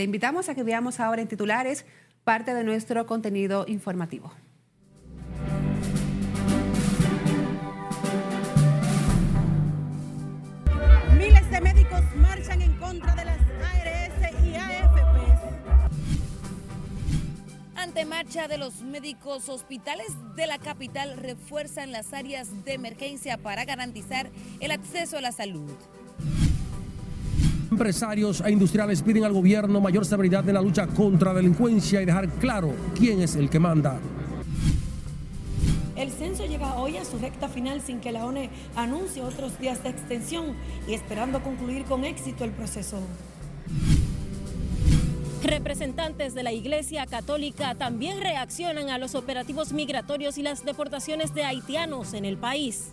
Le invitamos a que veamos ahora en titulares parte de nuestro contenido informativo. Miles de médicos marchan en contra de las ARS y AFPs. Ante marcha de los médicos, hospitales de la capital refuerzan las áreas de emergencia para garantizar el acceso a la salud. Empresarios e industriales piden al gobierno mayor severidad en la lucha contra la delincuencia y dejar claro quién es el que manda. El censo llega hoy a su recta final sin que la ONE anuncie otros días de extensión y esperando concluir con éxito el proceso. Representantes de la Iglesia Católica también reaccionan a los operativos migratorios y las deportaciones de haitianos en el país.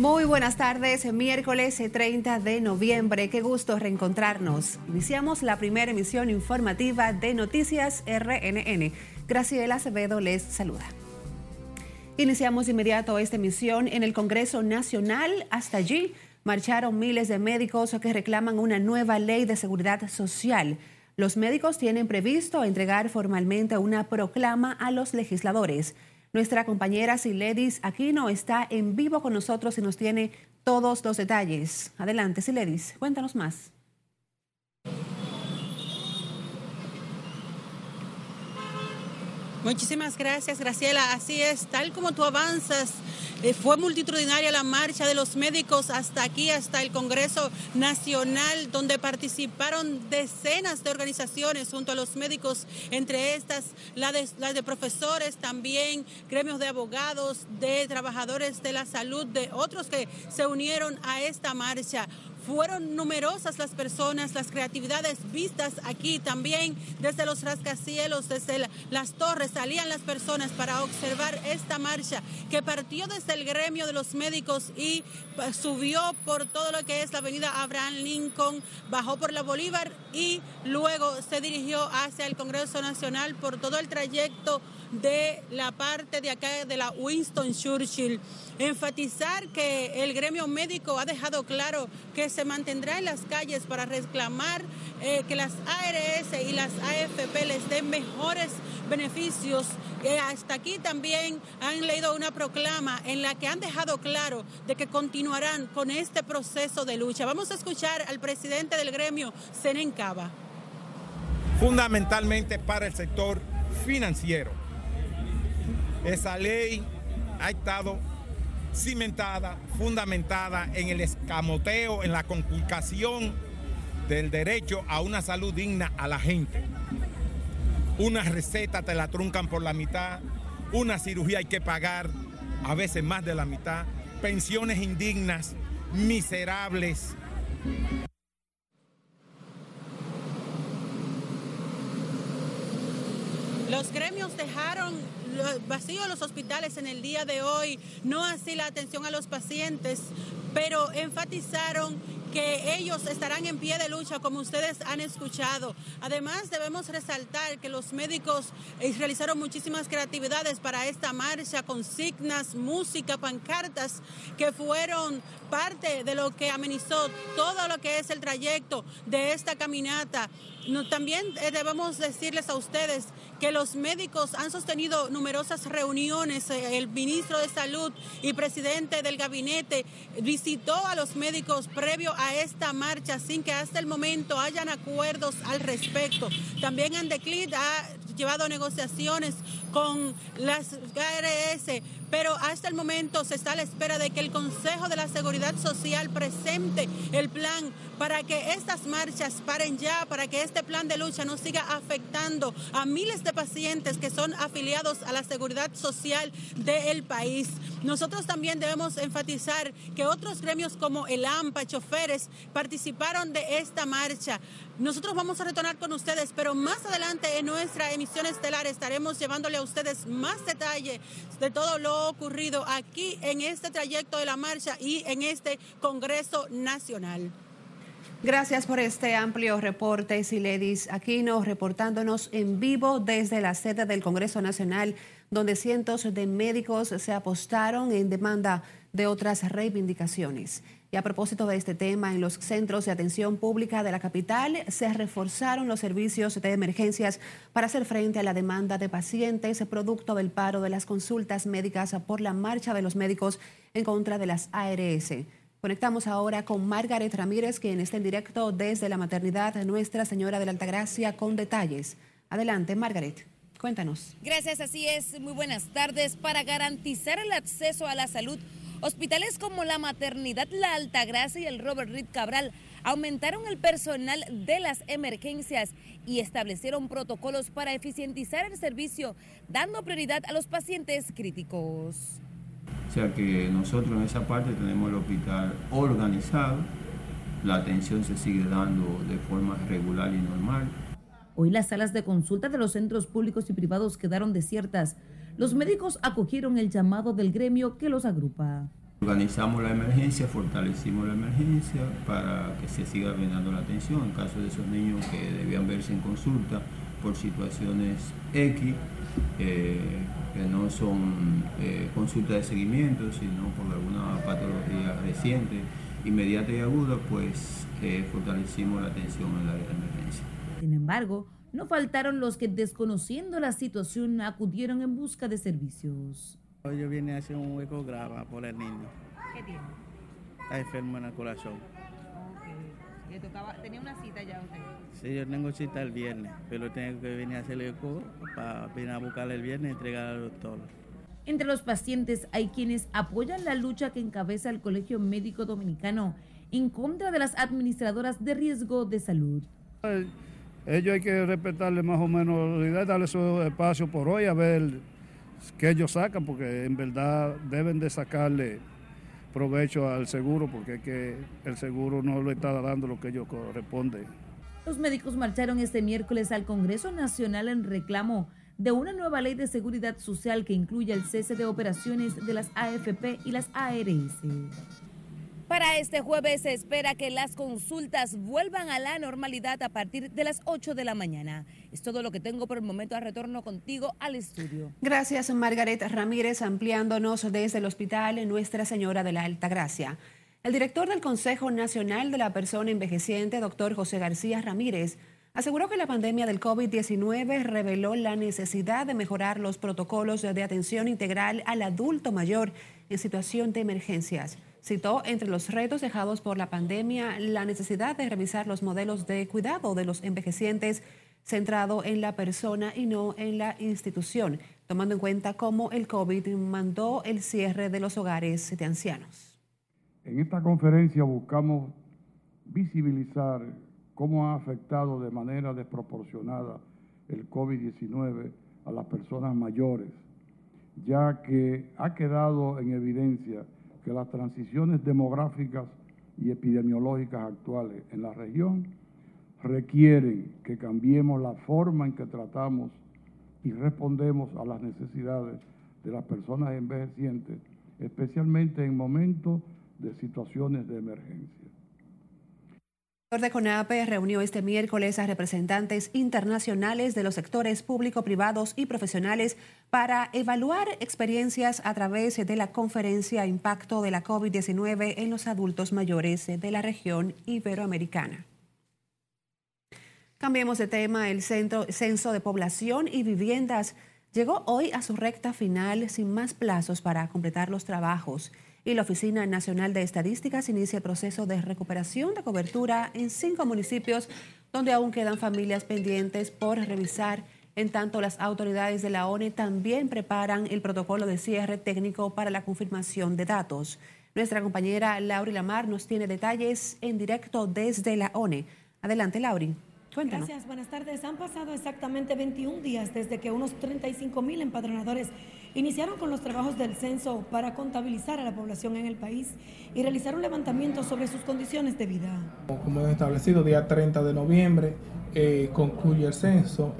Muy buenas tardes, miércoles 30 de noviembre. Qué gusto reencontrarnos. Iniciamos la primera emisión informativa de Noticias RNN. Graciela Acevedo les saluda. Iniciamos de inmediato esta emisión en el Congreso Nacional. Hasta allí marcharon miles de médicos que reclaman una nueva ley de seguridad social. Los médicos tienen previsto entregar formalmente una proclama a los legisladores. Nuestra compañera Siledis Aquino está en vivo con nosotros y nos tiene todos los detalles. Adelante, Siledis, cuéntanos más. Muchísimas gracias, Graciela. Así es, tal como tú avanzas, eh, fue multitudinaria la marcha de los médicos hasta aquí, hasta el Congreso Nacional, donde participaron decenas de organizaciones junto a los médicos, entre estas las de, profesores, también gremios de abogados, de trabajadores de la salud, de otros que se unieron a esta marcha. Fueron numerosas las personas, las creatividades vistas aquí también desde los rascacielos, desde las torres, salían las personas para observar esta marcha que partió desde el gremio de los médicos y pues, subió por todo lo que es la avenida Abraham Lincoln, bajó por la Bolívar y luego se dirigió hacia el Congreso Nacional por todo el trayecto de la parte de acá de la Winston Churchill. Enfatizar que el gremio médico ha dejado claro que se mantendrá en las calles para reclamar eh, que las ARS y las AFP les den mejores beneficios. Eh, hasta aquí también han leído una proclama en la que han dejado claro de que continuarán con este proceso de lucha. Vamos a escuchar al presidente del gremio, Senen Cava. Fundamentalmente para el sector financiero. Esa ley ha estado cimentada, fundamentada en el escamoteo, en la conculcación del derecho a una salud digna a la gente. Una receta te la truncan por la mitad, una cirugía hay que pagar a veces más de la mitad, pensiones indignas, miserables. Los gremios dejaron vacíos los hospitales en el día de hoy, no así la atención a los pacientes, pero enfatizaron que ellos estarán en pie de lucha, como ustedes han escuchado. Además, debemos resaltar que los médicos eh, realizaron muchísimas creatividades para esta marcha, consignas, música, pancartas, que fueron parte de lo que amenizó todo lo que es el trayecto de esta caminata. También eh, debemos decirles a ustedes que los médicos han sostenido numerosas reuniones. Eh, el ministro de Salud y presidente del gabinete visitó a los médicos previo a esta marcha sin que hasta el momento hayan acuerdos al respecto. También Andeclit ha llevado negociaciones con las KRS, pero hasta el momento se está a la espera de que el Consejo de la Seguridad Social presente el plan para que estas marchas paren ya, para que este plan de lucha no siga afectando a miles de pacientes que son afiliados a la seguridad social del país. Nosotros también debemos enfatizar que otros gremios como el AMPA, choferes, participaron de esta marcha. Nosotros vamos a retornar con ustedes, pero más adelante en nuestra emisión estelar estaremos llevándole a ustedes más detalle de todo lo ocurrido aquí en este trayecto de la marcha y en este Congreso Nacional. Gracias por este amplio reporte, Siledis Aquino, reportándonos en vivo desde la sede del Congreso Nacional, donde cientos de médicos se apostaron en demanda de otras reivindicaciones. Y a propósito de este tema, en los centros de atención pública de la capital se reforzaron los servicios de emergencias para hacer frente a la demanda de pacientes producto del paro de las consultas médicas por la marcha de los médicos en contra de las ARS. Conectamos ahora con Margaret Ramírez, quien está en directo desde la maternidad Nuestra Señora de la Altagracia con detalles. Adelante, Margaret. Cuéntanos. Gracias, así es. Muy buenas tardes. Para garantizar el acceso a la salud, hospitales como la Maternidad La Altagracia y el Robert Reed Cabral aumentaron el personal de las emergencias y establecieron protocolos para eficientizar el servicio, dando prioridad a los pacientes críticos. O sea que nosotros en esa parte tenemos el hospital organizado, la atención se sigue dando de forma regular y normal. Hoy las salas de consulta de los centros públicos y privados quedaron desiertas. Los médicos acogieron el llamado del gremio que los agrupa. Organizamos la emergencia, fortalecimos la emergencia para que se siga brindando la atención en caso de esos niños que debían verse en consulta por situaciones X. Eh, que no son eh, consultas de seguimiento, sino por alguna patología reciente, inmediata y aguda, pues eh, fortalecimos la atención en la emergencia. Sin embargo, no faltaron los que desconociendo la situación acudieron en busca de servicios. Yo vine a hacer un ecograma por el niño. ¿Qué tiene? Está enfermo en el corazón. ¿Tenía una cita ya usted? Sí, yo tengo cita el viernes, pero tengo que venir a hacer el eco para venir a buscarle el viernes y entregar al doctor. Entre los pacientes hay quienes apoyan la lucha que encabeza el Colegio Médico Dominicano en contra de las administradoras de riesgo de salud. Ellos hay que respetarle más o menos, darle su espacio por hoy a ver qué ellos sacan, porque en verdad deben de sacarle provecho al seguro porque es que el seguro no le está dando lo que ellos corresponde. Los médicos marcharon este miércoles al Congreso Nacional en reclamo de una nueva ley de seguridad social que incluya el cese de operaciones de las AFP y las ARS. Para este jueves se espera que las consultas vuelvan a la normalidad a partir de las 8 de la mañana. Es todo lo que tengo por el momento. A retorno contigo al estudio. Gracias, Margaret Ramírez, ampliándonos desde el hospital Nuestra Señora de la Alta Gracia. El director del Consejo Nacional de la Persona Envejeciente, doctor José García Ramírez, aseguró que la pandemia del COVID-19 reveló la necesidad de mejorar los protocolos de atención integral al adulto mayor en situación de emergencias. Citó entre los retos dejados por la pandemia la necesidad de revisar los modelos de cuidado de los envejecientes centrado en la persona y no en la institución, tomando en cuenta cómo el COVID mandó el cierre de los hogares de ancianos. En esta conferencia buscamos visibilizar cómo ha afectado de manera desproporcionada el COVID-19 a las personas mayores, ya que ha quedado en evidencia que las transiciones demográficas y epidemiológicas actuales en la región requieren que cambiemos la forma en que tratamos y respondemos a las necesidades de las personas envejecientes, especialmente en momentos de situaciones de emergencia. De CONAPE reunió este miércoles a representantes internacionales de los sectores público, privados y profesionales para evaluar experiencias a través de la conferencia Impacto de la COVID-19 en los adultos mayores de la región iberoamericana. Cambiemos de tema. El Centro, Censo de Población y Viviendas llegó hoy a su recta final sin más plazos para completar los trabajos y la Oficina Nacional de Estadísticas inicia el proceso de recuperación de cobertura en cinco municipios donde aún quedan familias pendientes por revisar. En tanto, las autoridades de la ONE también preparan el protocolo de cierre técnico para la confirmación de datos. Nuestra compañera Lauri Lamar nos tiene detalles en directo desde la ONE. Adelante, Lauri. Gracias, buenas tardes. Han pasado exactamente 21 días desde que unos 35 mil empadronadores iniciaron con los trabajos del censo para contabilizar a la población en el país y realizar un levantamiento sobre sus condiciones de vida. Como hemos establecido, día 30 de noviembre eh, concluye el censo.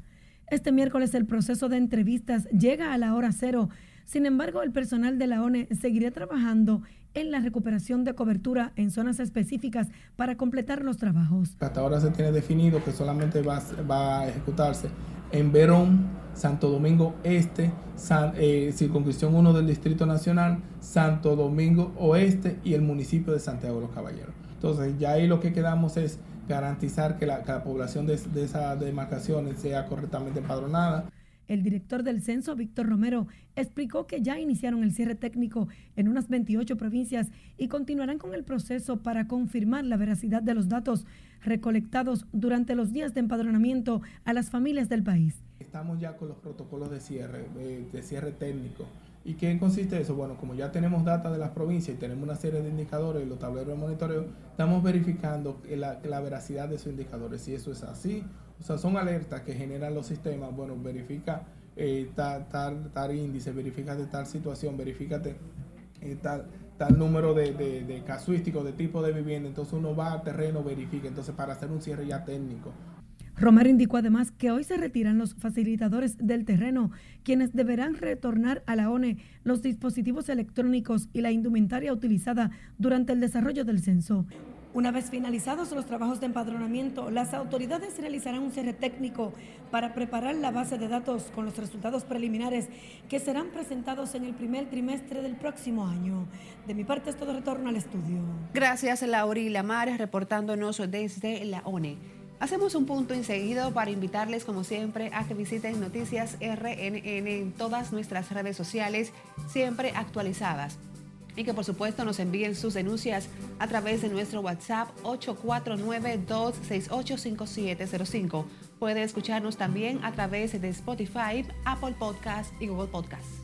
Este miércoles el proceso de entrevistas llega a la hora cero. Sin embargo, el personal de la ONE seguirá trabajando en la recuperación de cobertura en zonas específicas para completar los trabajos. Hasta ahora se tiene definido que solamente va, va a ejecutarse en Verón, Santo Domingo Este, eh, Circunscripción 1 del Distrito Nacional, Santo Domingo Oeste y el municipio de Santiago de los Caballeros. Entonces, ya ahí lo que quedamos es garantizar que la, población de, de esas demarcaciones sea correctamente empadronada. El director del censo, Víctor Romero, explicó que ya iniciaron el cierre técnico en unas 28 provincias y continuarán con el proceso para confirmar la veracidad de los datos recolectados durante los días de empadronamiento a las familias del país. Estamos ya con los protocolos de cierre, de, cierre técnico. ¿Y qué consiste eso? Bueno, como ya tenemos data de las provincias y tenemos una serie de indicadores, los tableros de monitoreo, estamos verificando la, veracidad de esos indicadores. Si eso es así o sea, son alertas que generan los sistemas. Bueno, verifica eh, tal, tal, índice, verifica de tal situación, verifica eh, tal, tal número de, de, de casuísticos, de tipo de vivienda. Entonces uno va al terreno, verifica. Entonces para hacer un cierre ya técnico. Romero indicó además que hoy se retiran los facilitadores del terreno, quienes deberán retornar a la ONE los dispositivos electrónicos y la indumentaria utilizada durante el desarrollo del censo. Una vez finalizados los trabajos de empadronamiento, las autoridades realizarán un cierre técnico para preparar la base de datos con los resultados preliminares que serán presentados en el primer trimestre del próximo año. De mi parte es todo retorno al estudio. Gracias, Lauri Lamares, reportándonos desde la ONE. Hacemos un punto enseguida para invitarles, como siempre, a que visiten Noticias RNN en todas nuestras redes sociales, siempre actualizadas y que por supuesto nos envíen sus denuncias a través de nuestro WhatsApp 849-268-5705. Puede escucharnos también a través de Spotify, Apple Podcast y Google Podcast.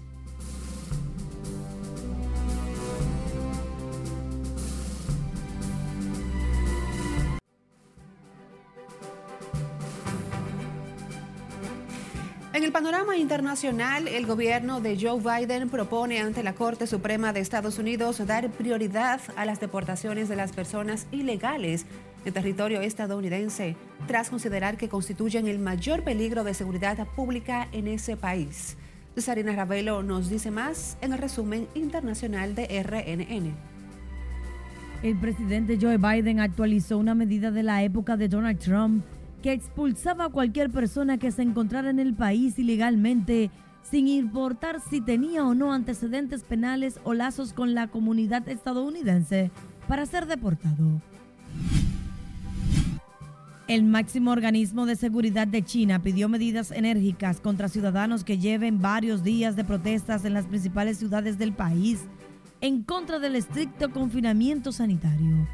En el panorama internacional, el gobierno de Joe Biden propone ante la Corte Suprema de Estados Unidos dar prioridad a las deportaciones de las personas ilegales en territorio estadounidense, tras considerar que constituyen el mayor peligro de seguridad pública en ese país. Sarina Ravelo nos dice más en el resumen internacional de RNN. El presidente Joe Biden actualizó una medida de la época de Donald Trump que expulsaba a cualquier persona que se encontrara en el país ilegalmente, sin importar si tenía o no antecedentes penales o lazos con la comunidad estadounidense, para ser deportado. El máximo organismo de seguridad de China pidió medidas enérgicas contra ciudadanos que lleven varios días de protestas en las principales ciudades del país en contra del estricto confinamiento sanitario.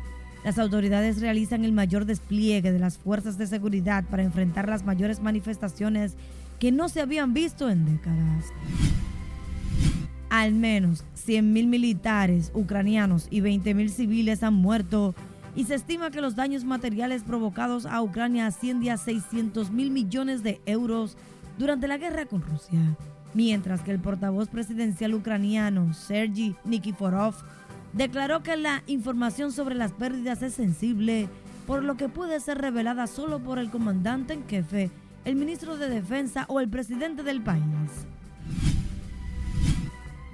Las autoridades realizan el mayor despliegue de las fuerzas de seguridad para enfrentar las mayores manifestaciones que no se habían visto en décadas. Al menos 100.000 militares ucranianos y 20.000 civiles han muerto y se estima que los daños materiales provocados a Ucrania ascienden a 600 mil millones de euros durante la guerra con Rusia, mientras que el portavoz presidencial ucraniano Sergei Nikiforov declaró que la información sobre las pérdidas es sensible, por lo que puede ser revelada solo por el comandante en jefe, el ministro de Defensa o el presidente del país.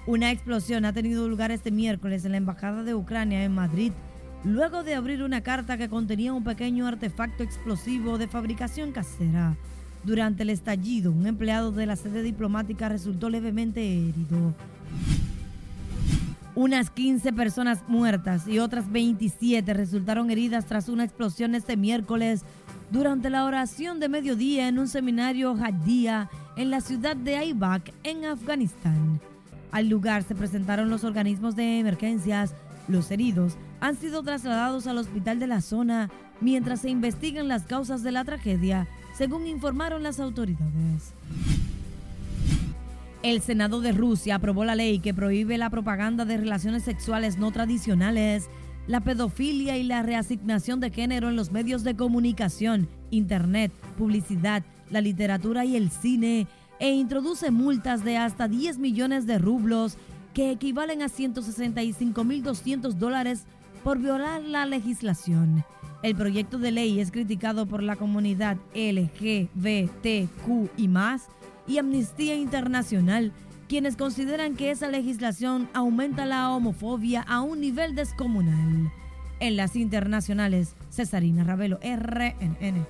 Una explosión ha tenido lugar este miércoles en la Embajada de Ucrania en Madrid, luego de abrir una carta que contenía un pequeño artefacto explosivo de fabricación casera. Durante el estallido, un empleado de la sede diplomática resultó levemente herido unas 15 personas muertas y otras 27 resultaron heridas tras una explosión este miércoles durante la oración de mediodía en un seminario Hadía en la ciudad de Aibak, en Afganistán. Al lugar se presentaron los organismos de emergencias. Los heridos han sido trasladados al hospital de la zona mientras se investigan las causas de la tragedia, según informaron las autoridades. El Senado de Rusia aprobó la ley que prohíbe la propaganda de relaciones sexuales no tradicionales, la pedofilia y la reasignación de género en los medios de comunicación, Internet, publicidad, la literatura y el cine, e introduce multas de hasta 10 millones de rublos, que equivalen a 165.200 dólares por violar la legislación. El proyecto de ley es criticado por la comunidad LGBTQ y más y Amnistía Internacional, quienes consideran que esa legislación aumenta la homofobia a un nivel descomunal. En las internacionales, Cesarina Ravelo, RNN.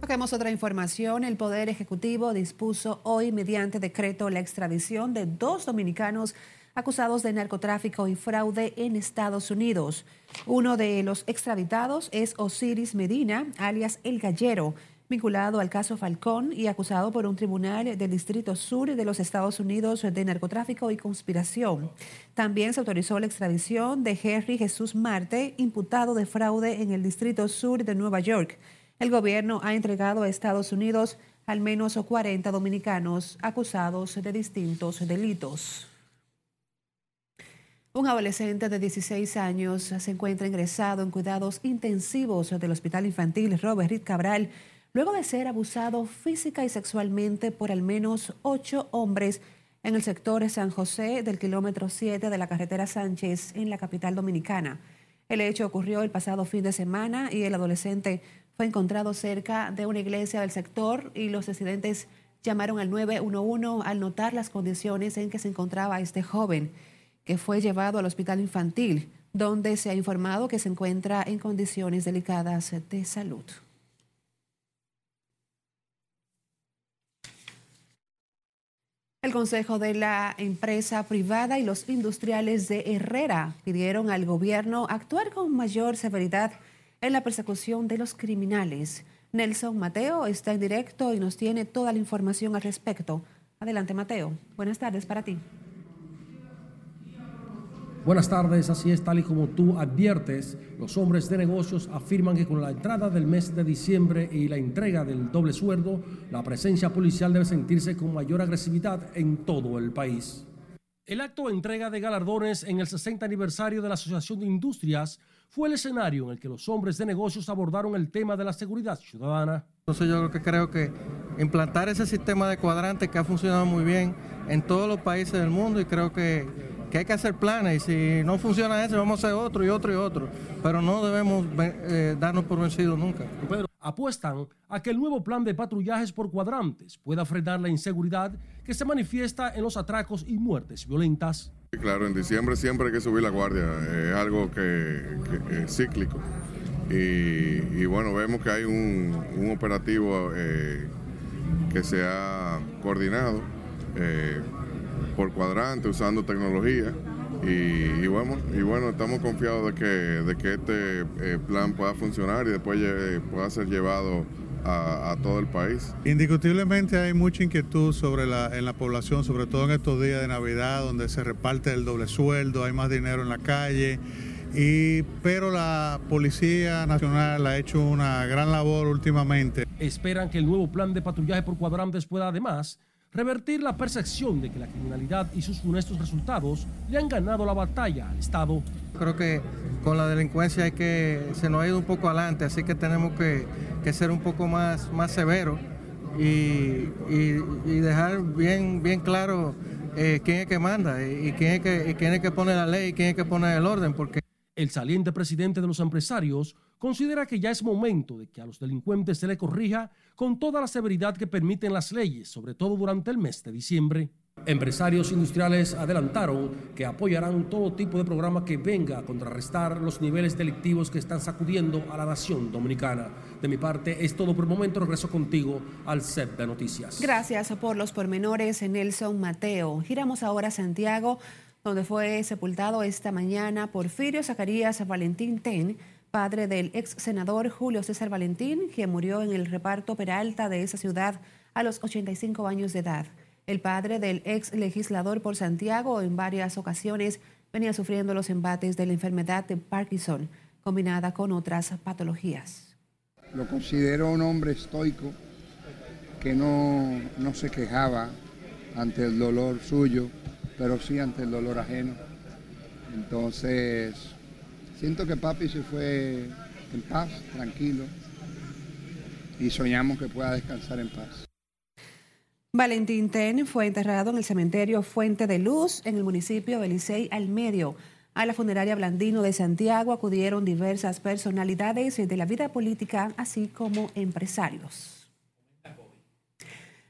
Toquemos otra información. El Poder Ejecutivo dispuso hoy, mediante decreto, la extradición de dos dominicanos acusados de narcotráfico y fraude en Estados Unidos. Uno de los extraditados es Osiris Medina, alias El Gallero, vinculado al caso Falcón y acusado por un tribunal del Distrito Sur de los Estados Unidos de narcotráfico y conspiración. También se autorizó la extradición de Henry Jesús Marte, imputado de fraude en el Distrito Sur de Nueva York. El gobierno ha entregado a Estados Unidos al menos 40 dominicanos acusados de distintos delitos. Un adolescente de 16 años se encuentra ingresado en cuidados intensivos del Hospital Infantil Robert Reed Cabral luego de ser abusado física y sexualmente por al menos ocho hombres en el sector San José del kilómetro 7 de la carretera Sánchez en la capital dominicana. El hecho ocurrió el pasado fin de semana y el adolescente fue encontrado cerca de una iglesia del sector y los residentes llamaron al 911 al notar las condiciones en que se encontraba este joven, que fue llevado al hospital infantil, donde se ha informado que se encuentra en condiciones delicadas de salud. El Consejo de la Empresa Privada y los industriales de Herrera pidieron al gobierno actuar con mayor severidad en la persecución de los criminales. Nelson Mateo está en directo y nos tiene toda la información al respecto. Adelante, Mateo. Buenas tardes para ti. Buenas tardes, así es, tal y como tú adviertes, los hombres de negocios afirman que con la entrada del mes de diciembre y la entrega del doble sueldo, la presencia policial debe sentirse con mayor agresividad en todo el país. El acto de entrega de galardones en el 60 aniversario de la Asociación de Industrias fue el escenario en el que los hombres de negocios abordaron el tema de la seguridad ciudadana. Entonces yo creo que implantar ese sistema de cuadrantes que ha funcionado muy bien en todos los países del mundo y creo que, que hay que hacer planes y si no funciona ese vamos a hacer otro y otro y otro, pero no debemos eh, darnos por vencidos nunca. apuestan a que el nuevo plan de patrullajes por cuadrantes pueda frenar la inseguridad que se manifiesta en los atracos y muertes violentas. Claro, en diciembre siempre hay que subir la guardia, es algo que, es cíclico. Y, bueno, vemos que hay un, operativo eh, que se ha coordinado eh, por cuadrante, usando tecnología. Y, bueno, y bueno, estamos confiados de que, de que este eh, plan pueda funcionar y después pueda ser llevado a, todo el país. Indiscutiblemente hay mucha inquietud sobre la, en la población, sobre todo en estos días de Navidad, donde se reparte el doble sueldo, hay más dinero en la calle. Y, pero la Policía Nacional ha hecho una gran labor últimamente. Esperan que el nuevo plan de patrullaje por cuadrantes pueda además revertir la percepción de que la criminalidad y sus funestos resultados le han ganado la batalla al Estado. Creo que con la delincuencia hay que, se nos ha ido un poco adelante, así que tenemos que, ser un poco más, más severos y, dejar bien, bien claro eh, quién es que manda y quién es que, y quién es que pone la ley y quién es que pone el orden. Porque... El saliente presidente de los empresarios considera que ya es momento de que a los delincuentes se le corrija con toda la severidad que permiten las leyes, sobre todo durante el mes de diciembre. Empresarios industriales adelantaron que apoyarán todo tipo de programa que venga a contrarrestar los niveles delictivos que están sacudiendo a la nación dominicana. De mi parte es todo por el momento. Regreso contigo al set de noticias. Gracias por los pormenores, Nelson Mateo. Giramos ahora a Santiago, donde fue sepultado esta mañana Porfirio Zacarías Valentín Ten padre del ex senador Julio César Valentín, quien murió en el reparto Peralta de esa ciudad a los 85 años de edad. El padre del ex legislador por Santiago en varias ocasiones venía sufriendo los embates de la enfermedad de Parkinson, combinada con otras patologías. Lo considero un hombre estoico que no, no se quejaba ante el dolor suyo, pero sí ante el dolor ajeno. Entonces, Siento que papi se fue en paz, tranquilo, y soñamos que pueda descansar en paz. Valentín Ten fue enterrado en el cementerio Fuente de Luz, en el municipio de Licey al Medio. A la funeraria Blandino de Santiago acudieron diversas personalidades de la vida política, así como empresarios.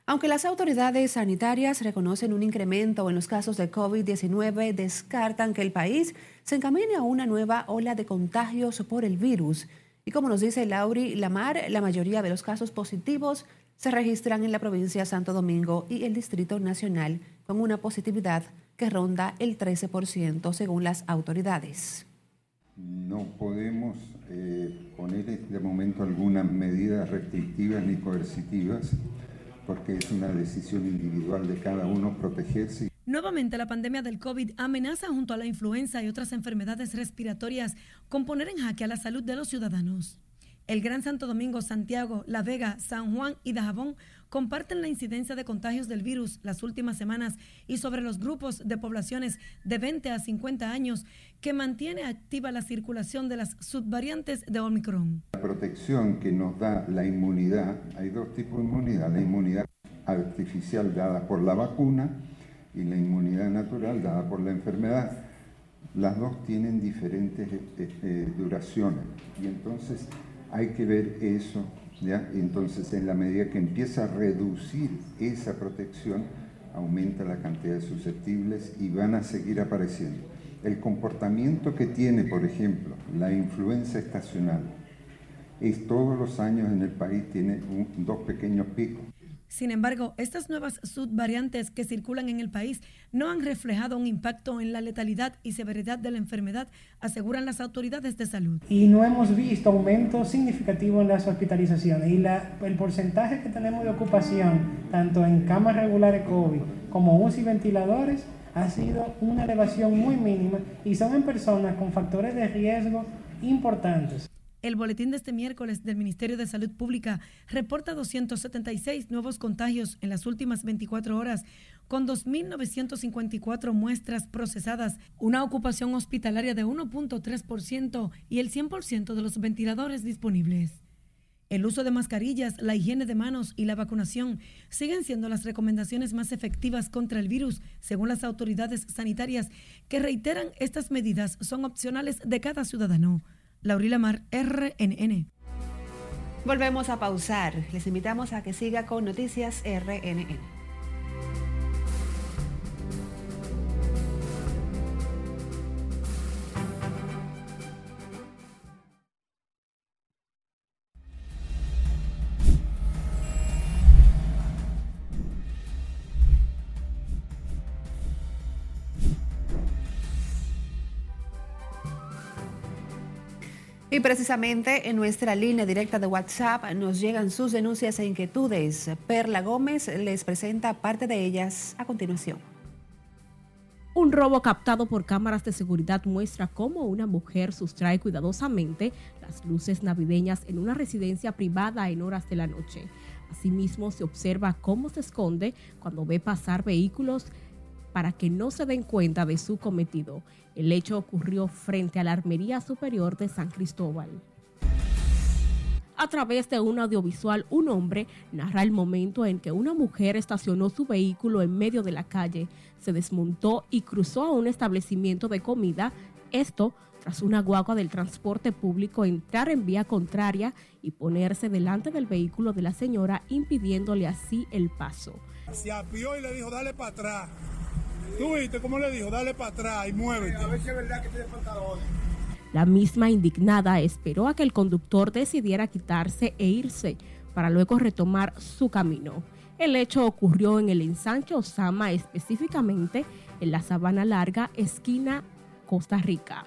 Aunque las autoridades sanitarias reconocen un incremento en los casos de COVID-19, descartan que el país se encamine a una nueva ola de contagios por el virus. Y como nos dice Lauri Lamar, la mayoría de los casos positivos se registran en la provincia de Santo Domingo y el Distrito Nacional, con una positividad que ronda el 13% según las autoridades. No podemos eh, poner este momento algunas medidas restrictivas ni coercitivas porque es una decisión individual de cada uno protegerse. Nuevamente la pandemia del COVID amenaza junto a la influenza y otras enfermedades respiratorias con poner en jaque a la salud de los ciudadanos. El Gran Santo Domingo, Santiago, La Vega, San Juan y Dajabón comparten la incidencia de contagios del virus las últimas semanas y sobre los grupos de poblaciones de 20 a 50 años que mantiene activa la circulación de las subvariantes de Omicron. La protección que nos da la inmunidad, hay dos tipos de inmunidad, la inmunidad artificial dada por la vacuna y la inmunidad natural dada por la enfermedad. Las dos tienen diferentes eh, eh, duraciones y entonces hay que ver eso, ¿ya? Entonces en la medida que empieza a reducir esa protección, aumenta la cantidad de susceptibles y van a seguir apareciendo el comportamiento que tiene, por ejemplo, la influenza estacional, es todos los años en el país tiene dos pequeños picos. Sin embargo, estas nuevas subvariantes que circulan en el país no han reflejado un impacto en la letalidad y severidad de la enfermedad, aseguran las autoridades de salud. Y no hemos visto aumento significativo en las hospitalizaciones y el porcentaje que tenemos de ocupación, tanto en camas regulares COVID como UCI ventiladores, ha sido una elevación muy mínima y son en personas con factores de riesgo importantes. El boletín de este miércoles del Ministerio de Salud Pública reporta 276 nuevos contagios en las últimas 24 horas, con 2.954 muestras procesadas, una ocupación hospitalaria de 1.3% y el 100% de los ventiladores disponibles. El uso de mascarillas, la higiene de manos y la vacunación siguen siendo las recomendaciones más efectivas contra el virus, según las autoridades sanitarias, que reiteran estas medidas son opcionales de cada ciudadano. Laurila Mar, RNN. Volvemos a pausar. Les invitamos a que siga con Noticias RNN. Y precisamente en nuestra línea directa de WhatsApp nos llegan sus denuncias e inquietudes. Perla Gómez les presenta parte de ellas a continuación. Un robo captado por cámaras de seguridad muestra cómo una mujer sustrae cuidadosamente las luces navideñas en una residencia privada en horas de la noche. Asimismo, se observa cómo se esconde cuando ve pasar vehículos para que no se den cuenta de su cometido. El hecho ocurrió frente a la Armería Superior de San Cristóbal. A través de un audiovisual, un hombre narra el momento en que una mujer estacionó su vehículo en medio de la calle, se desmontó y cruzó a un establecimiento de comida. Esto tras una guagua del transporte público entrar en vía contraria y ponerse delante del vehículo de la señora, impidiéndole así el paso. Se apió y le dijo, dale para atrás. ¿Tú viste cómo le dijo? Dale para atrás y muévete. A ver si es verdad que tiene pantalones. La misma indignada esperó a que el conductor decidiera quitarse e irse para luego retomar su camino. El hecho ocurrió en el ensanche Osama, específicamente en la Sabana Larga, esquina Costa Rica.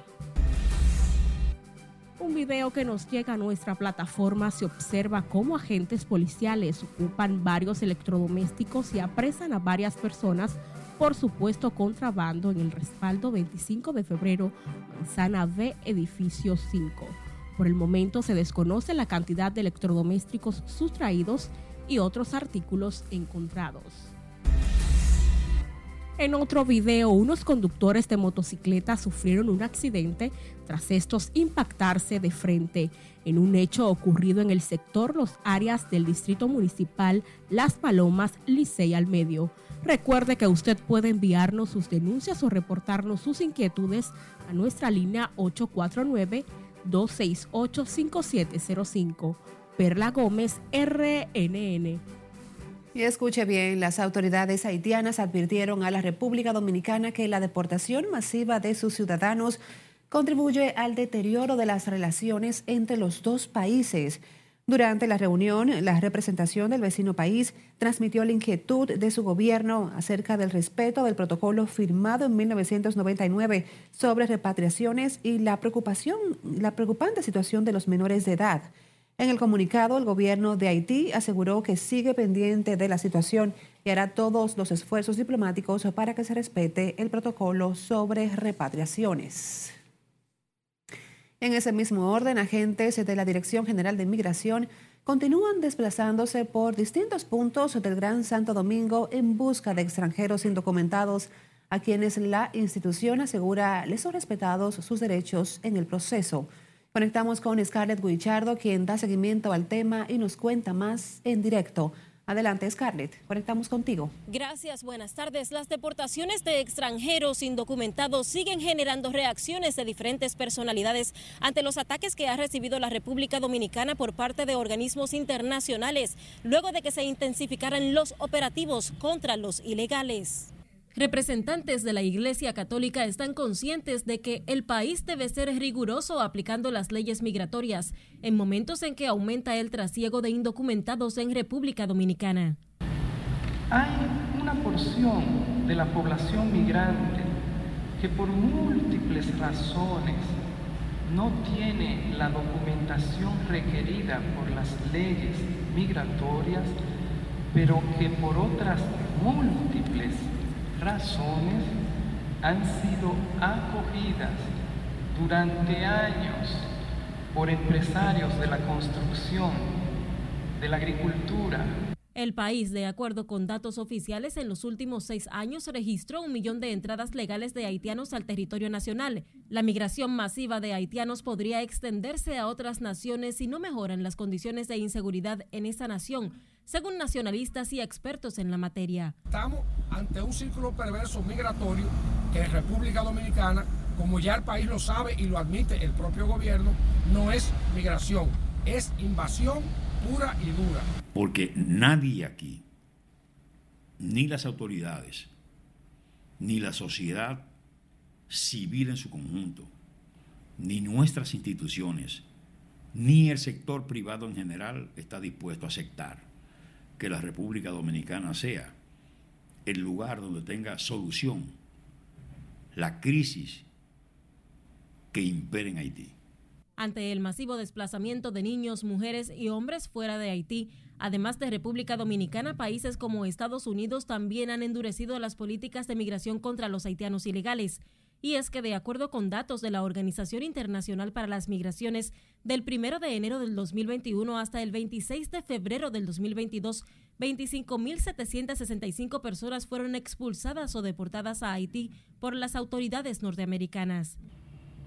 Un video que nos llega a nuestra plataforma se observa cómo agentes policiales ocupan varios electrodomésticos y apresan a varias personas por supuesto contrabando en el respaldo 25 de febrero, manzana B, edificio 5. Por el momento se desconoce la cantidad de electrodomésticos sustraídos y otros artículos encontrados. En otro video, unos conductores de motocicleta sufrieron un accidente tras estos impactarse de frente en un hecho ocurrido en el sector Los Áreas del Distrito Municipal Las Palomas, Licey al Medio. Recuerde que usted puede enviarnos sus denuncias o reportarnos sus inquietudes a nuestra línea 849-268-5705. Perla Gómez, RNN. Y escuche bien, las autoridades haitianas advirtieron a la República Dominicana que la deportación masiva de sus ciudadanos contribuye al deterioro de las relaciones entre los dos países. Durante la reunión, la representación del vecino país transmitió la inquietud de su gobierno acerca del respeto del protocolo firmado en 1999 sobre repatriaciones y la preocupación, la preocupante situación de los menores de edad. En el comunicado, el gobierno de Haití aseguró que sigue pendiente de la situación y hará todos los esfuerzos diplomáticos para que se respete el protocolo sobre repatriaciones. En ese mismo orden, agentes de la Dirección General de Inmigración continúan desplazándose por distintos puntos del Gran Santo Domingo en busca de extranjeros indocumentados a quienes la institución asegura les son respetados sus derechos en el proceso. Conectamos con Scarlett Guichardo, quien da seguimiento al tema y nos cuenta más en directo. Adelante, Scarlett. Conectamos contigo. Gracias, buenas tardes. Las deportaciones de extranjeros indocumentados siguen generando reacciones de diferentes personalidades ante los ataques que ha recibido la República Dominicana por parte de organismos internacionales, luego de que se intensificaran los operativos contra los ilegales. Representantes de la Iglesia Católica están conscientes de que el país debe ser riguroso aplicando las leyes migratorias en momentos en que aumenta el trasiego de indocumentados en República Dominicana. Hay una porción de la población migrante que por múltiples razones no tiene la documentación requerida por las leyes migratorias, pero que por otras múltiples razones han sido acogidas durante años por empresarios de la construcción, de la agricultura. El país, de acuerdo con datos oficiales, en los últimos seis años registró un millón de entradas legales de haitianos al territorio nacional. La migración masiva de haitianos podría extenderse a otras naciones si no mejoran las condiciones de inseguridad en esa nación, según nacionalistas y expertos en la materia. Estamos ante un círculo perverso migratorio que en República Dominicana, como ya el país lo sabe y lo admite el propio gobierno, no es migración, es invasión pura y dura. Porque nadie aquí, ni las autoridades, ni la sociedad civil en su conjunto, ni nuestras instituciones, ni el sector privado en general está dispuesto a aceptar que la República Dominicana sea el lugar donde tenga solución la crisis que impera en Haití. Ante el masivo desplazamiento de niños, mujeres y hombres fuera de Haití, además de República Dominicana, países como Estados Unidos también han endurecido las políticas de migración contra los haitianos ilegales. Y es que de acuerdo con datos de la Organización Internacional para las Migraciones, del 1 de enero del 2021 hasta el 26 de febrero del 2022, 25.765 personas fueron expulsadas o deportadas a Haití por las autoridades norteamericanas.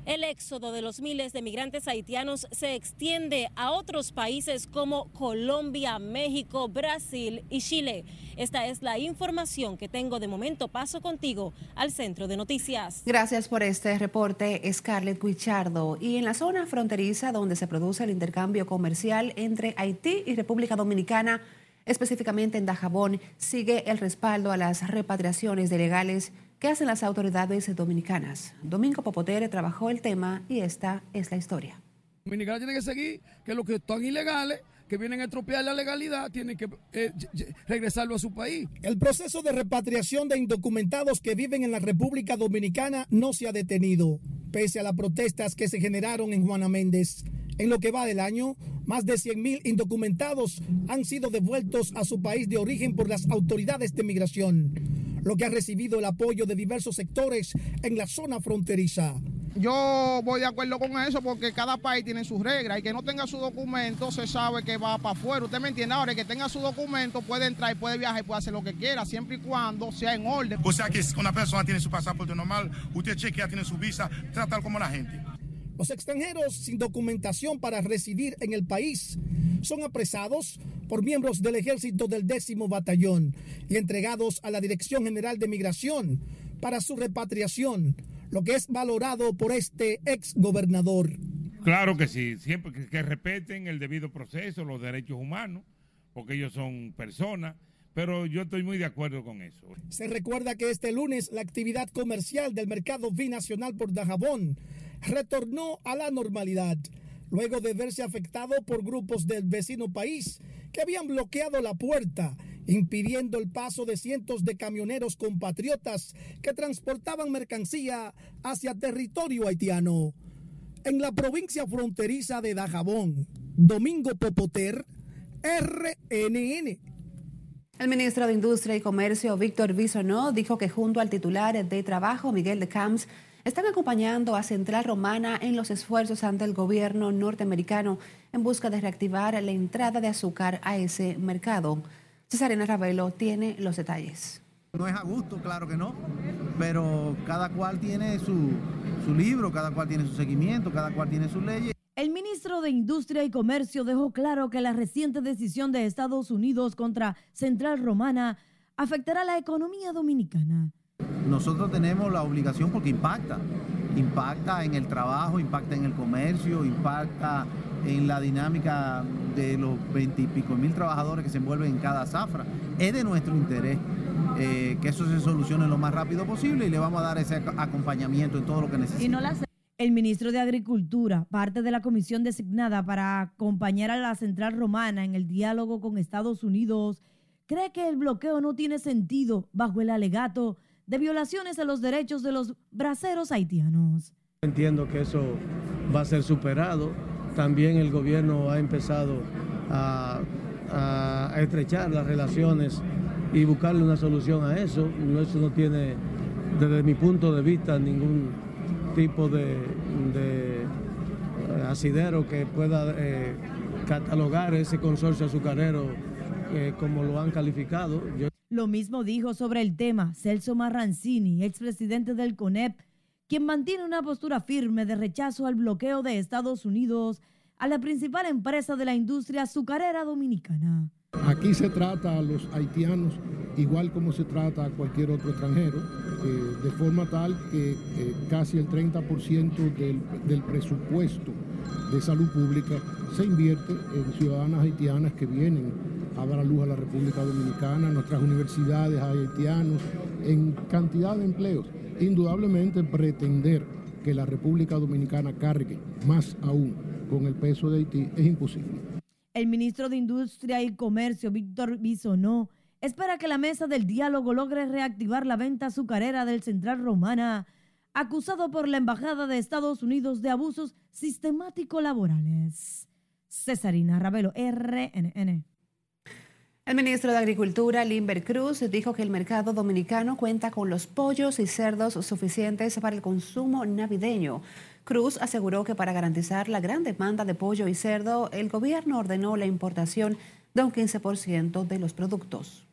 El éxodo de los miles de migrantes haitianos se extiende a otros países como Colombia, México, Brasil y Chile. Esta es la información que tengo de momento. Paso contigo al centro de noticias. Gracias por este reporte, Scarlett Guichardo. Y en la zona fronteriza donde se produce el intercambio comercial entre Haití y República Dominicana, específicamente en Dajabón, sigue el respaldo a las repatriaciones de legales ¿Qué hacen las autoridades dominicanas? Domingo Popotere trabajó el tema y esta es la historia. Dominicana tiene que seguir que los que están ilegales que vienen a estropear la legalidad tienen que eh, regresarlo a su país. El proceso de repatriación de indocumentados que viven en la República Dominicana no se ha detenido, pese a las protestas que se generaron en Juana Méndez. En lo que va del año, más de 100.000 indocumentados han sido devueltos a su país de origen por las autoridades de migración lo que ha recibido el apoyo de diversos sectores en la zona fronteriza. Yo voy de acuerdo con eso porque cada país tiene sus reglas y que no tenga su documento se sabe que va para afuera. Usted me entiende ahora, que tenga su documento puede entrar y puede viajar y puede hacer lo que quiera, siempre y cuando sea en orden. O sea que una persona tiene su pasaporte normal, usted chequea, tiene su visa, trata como la gente. Los extranjeros sin documentación para residir en el país son apresados por miembros del ejército del décimo batallón y entregados a la Dirección General de Migración para su repatriación, lo que es valorado por este ex gobernador. Claro que sí, siempre que, que respeten el debido proceso, los derechos humanos, porque ellos son personas pero yo estoy muy de acuerdo con eso. Se recuerda que este lunes la actividad comercial del mercado binacional por Dajabón retornó a la normalidad, luego de verse afectado por grupos del vecino país que habían bloqueado la puerta, impidiendo el paso de cientos de camioneros compatriotas que transportaban mercancía hacia territorio haitiano. En la provincia fronteriza de Dajabón, Domingo Popoter, RNN. El ministro de Industria y Comercio, Víctor Bisonó, dijo que junto al titular de Trabajo, Miguel de Camps, están acompañando a Central Romana en los esfuerzos ante el gobierno norteamericano en busca de reactivar la entrada de azúcar a ese mercado. Cesarina Ravelo tiene los detalles. No es a gusto, claro que no, pero cada cual tiene su, su libro, cada cual tiene su seguimiento, cada cual tiene sus leyes. El ministro de Industria y Comercio dejó claro que la reciente decisión de Estados Unidos contra Central Romana afectará la economía dominicana. Nosotros tenemos la obligación porque impacta, impacta en el trabajo, impacta en el comercio, impacta en la dinámica de los veintipico mil trabajadores que se envuelven en cada zafra. Es de nuestro interés eh, que eso se solucione lo más rápido posible y le vamos a dar ese acompañamiento en todo lo que necesita. El ministro de Agricultura, parte de la comisión designada para acompañar a la Central Romana en el diálogo con Estados Unidos, cree que el bloqueo no tiene sentido bajo el alegato de violaciones a los derechos de los braceros haitianos. Entiendo que eso va a ser superado. También el gobierno ha empezado a, estrechar las relaciones y buscarle una solución a eso. Eso no tiene, desde mi punto de vista, ningún tipo de, de eh, asidero que pueda eh, catalogar ese consorcio azucarero eh, como lo han calificado. Lo mismo dijo sobre el tema Celso Marrancini, expresidente del CONEP, quien mantiene una postura firme de rechazo al bloqueo de Estados Unidos a la principal empresa de la industria azucarera dominicana. Aquí se trata a los haitianos igual como se trata a cualquier otro extranjero, eh, de forma tal que eh, casi el 30% del, presupuesto de salud pública se invierte en ciudadanas haitianas que vienen a dar a luz a la República Dominicana, nuestras universidades haitianos, en cantidad de empleos. Indudablemente pretender que la República Dominicana cargue más aún con el peso de Haití es imposible. El ministro de Industria y Comercio, Víctor Bisonó, espera que la mesa del diálogo logre reactivar la venta azucarera del Central Romana, acusado por la Embajada de Estados Unidos de abusos sistemáticos laborales. Cesarina Ravelo, RNN. El ministro de Agricultura, Limber Cruz, dijo que el mercado dominicano cuenta con los pollos y cerdos suficientes para el consumo navideño. Cruz aseguró que para garantizar la gran demanda de pollo y cerdo, el gobierno ordenó la importación de un 15% de los productos.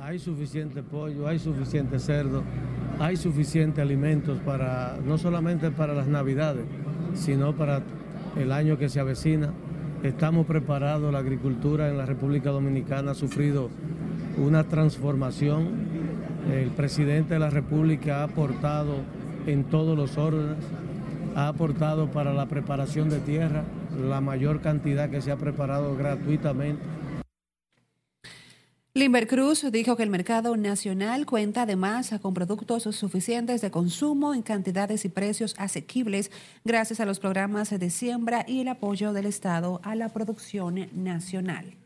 Hay suficiente pollo, hay suficiente cerdo, hay suficiente alimentos para no solamente para las navidades, sino para el año que se avecina. Estamos preparados, la agricultura en la República Dominicana ha sufrido una transformación. El presidente de la República ha aportado en todos los órdenes ha aportado para la preparación de tierra la mayor cantidad que se ha preparado gratuitamente. Limber Cruz dijo que el mercado nacional cuenta además con productos suficientes de consumo en cantidades y precios asequibles gracias a los programas de siembra y el apoyo del Estado a la producción nacional.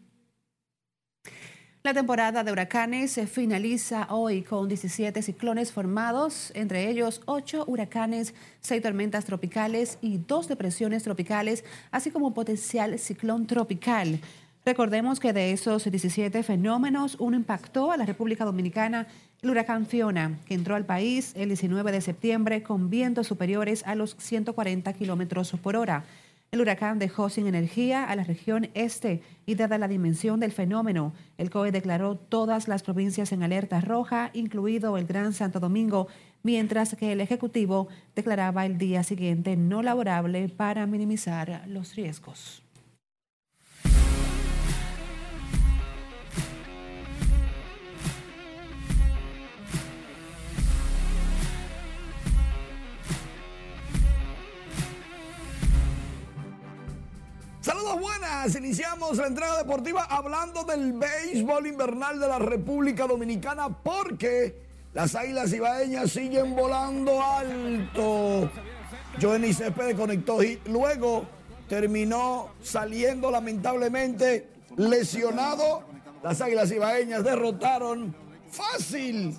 La temporada de huracanes se finaliza hoy con 17 ciclones formados, entre ellos 8 huracanes, 6 tormentas tropicales y 2 depresiones tropicales, así como potencial ciclón tropical. Recordemos que de esos 17 fenómenos, uno impactó a la República Dominicana, el huracán Fiona, que entró al país el 19 de septiembre con vientos superiores a los 140 kilómetros por hora. El huracán dejó sin energía a la región este y dada la dimensión del fenómeno, el COE declaró todas las provincias en alerta roja, incluido el Gran Santo Domingo, mientras que el Ejecutivo declaraba el día siguiente no laborable para minimizar los riesgos. Buenas. Iniciamos la entrega deportiva hablando del béisbol invernal de la República Dominicana porque las águilas ibaeñas siguen volando alto. Johnny Céspedes conectó y luego terminó saliendo lamentablemente lesionado. Las águilas ibaeñas derrotaron fácil.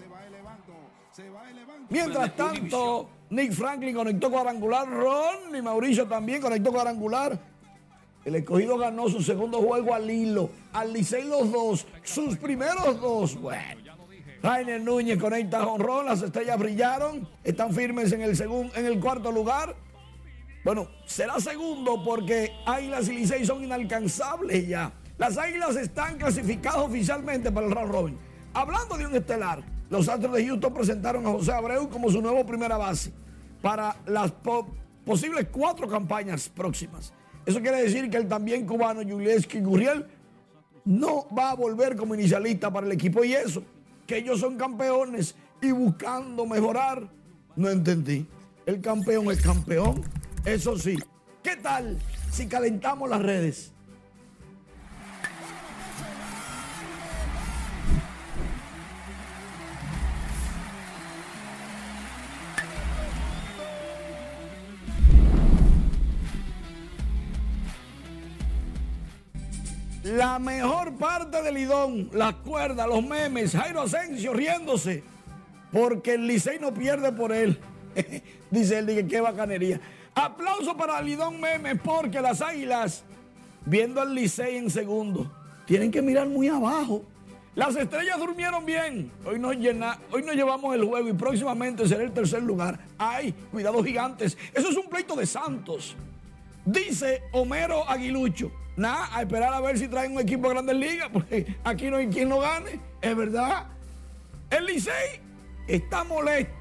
Mientras tanto, Nick Franklin conectó cuadrangular, Ron y Mauricio también conectó cuadrangular. El escogido ganó su segundo juego al hilo, al Licey los dos, sus primeros dos. Bueno, Rainer Núñez conecta Ron, las estrellas brillaron, están firmes en el, segundo, en el cuarto lugar. Bueno, será segundo porque Águilas y Licey son inalcanzables ya. Las Águilas están clasificadas oficialmente para el round robin. Hablando de un estelar, los Astros de Houston presentaron a José Abreu como su nuevo primera base para las posibles cuatro campañas próximas. Eso quiere decir que el también cubano Julieski Gurriel no va a volver como inicialista para el equipo y eso, que ellos son campeones y buscando mejorar, no entendí. El campeón es campeón, eso sí. ¿Qué tal si calentamos las redes? La mejor parte del Lidón, las cuerdas, los memes, Jairo Asensio riéndose, porque el Licey no pierde por él. Dice él, dije, qué bacanería. Aplauso para Lidón Memes, porque las águilas, viendo al Licey en segundo, tienen que mirar muy abajo. Las estrellas durmieron bien. Hoy nos, hoy nos llevamos el juego y próximamente será el tercer lugar. Ay, cuidado gigantes. Eso es un pleito de Santos. Dice Homero Aguilucho. Nada, a esperar a ver si traen un equipo de grandes ligas, porque aquí no hay quien lo gane, es verdad. El Licey está molesto.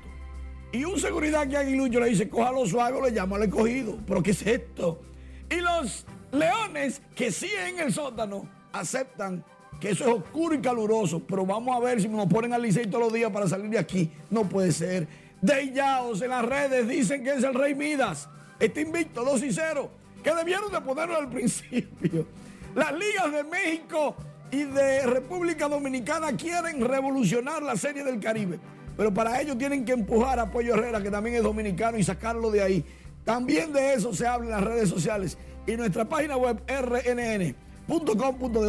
Y un seguridad que Aguilucho le dice, cójalo suave, le llama al escogido. ¿Pero qué es esto? Y los leones que sí en el sótano aceptan que eso es oscuro y caluroso, pero vamos a ver si nos ponen al Licey todos los días para salir de aquí. No puede ser. Yaos en las redes dicen que es el Rey Midas. Está invicto 2 y 0 que debieron de ponerlo al principio. Las ligas de México y de República Dominicana quieren revolucionar la Serie del Caribe, pero para ello tienen que empujar a Pollo Herrera, que también es dominicano, y sacarlo de ahí. También de eso se habla en las redes sociales y nuestra página web rnn.com.de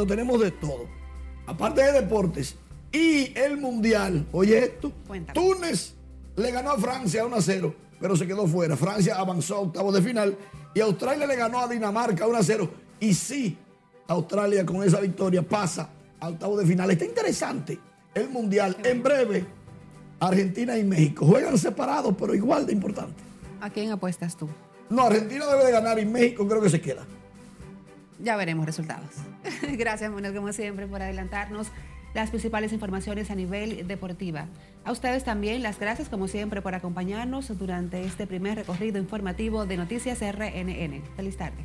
tenemos de todo. Aparte de deportes y el mundial, oye esto, Túnez le ganó a Francia 1 a 0, pero se quedó fuera. Francia avanzó a octavos de final y Australia le ganó a Dinamarca 1 a 0. Y sí, Australia con esa victoria pasa a octavo de final. Está interesante el Mundial. En breve, Argentina y México juegan separados, pero igual de importante. ¿A quién apuestas tú? No, Argentina debe de ganar y México creo que se queda. Ya veremos resultados. Gracias, Manuel, como siempre, por adelantarnos las principales informaciones a nivel deportiva. A ustedes también las gracias como siempre por acompañarnos durante este primer recorrido informativo de Noticias RNN. Feliz tarde.